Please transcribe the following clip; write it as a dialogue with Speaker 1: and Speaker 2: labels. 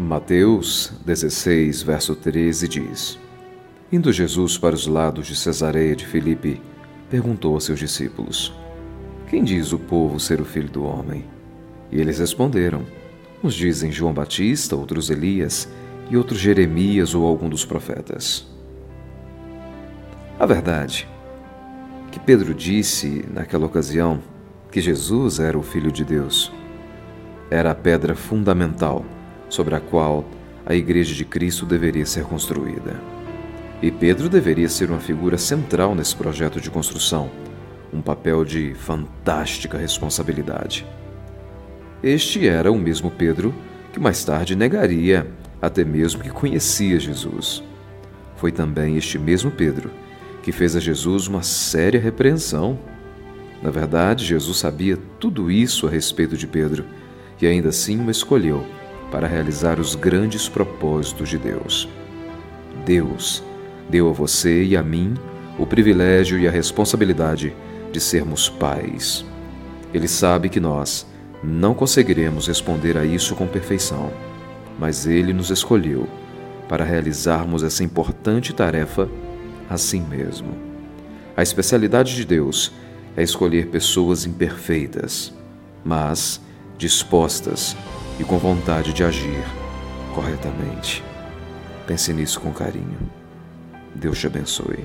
Speaker 1: Mateus 16, verso 13 diz: Indo Jesus para os lados de Cesareia de Filipe, perguntou a seus discípulos: Quem diz o povo ser o filho do homem? E eles responderam: Uns dizem João Batista, outros Elias, e outros Jeremias ou algum dos profetas. A verdade que Pedro disse naquela ocasião que Jesus era o Filho de Deus era a pedra fundamental sobre a qual a Igreja de Cristo deveria ser construída. E Pedro deveria ser uma figura central nesse projeto de construção, um papel de fantástica responsabilidade. Este era o mesmo Pedro que mais tarde negaria até mesmo que conhecia Jesus. Foi também este mesmo Pedro que fez a Jesus uma séria repreensão. Na verdade, Jesus sabia tudo isso a respeito de Pedro e ainda assim o escolheu para realizar os grandes propósitos de Deus. Deus deu a você e a mim o privilégio e a responsabilidade de sermos pais. Ele sabe que nós não conseguiremos responder a isso com perfeição, mas ele nos escolheu para realizarmos essa importante tarefa assim mesmo. A especialidade de Deus é escolher pessoas imperfeitas, mas dispostas e com vontade de agir corretamente. Pense nisso com carinho. Deus te abençoe.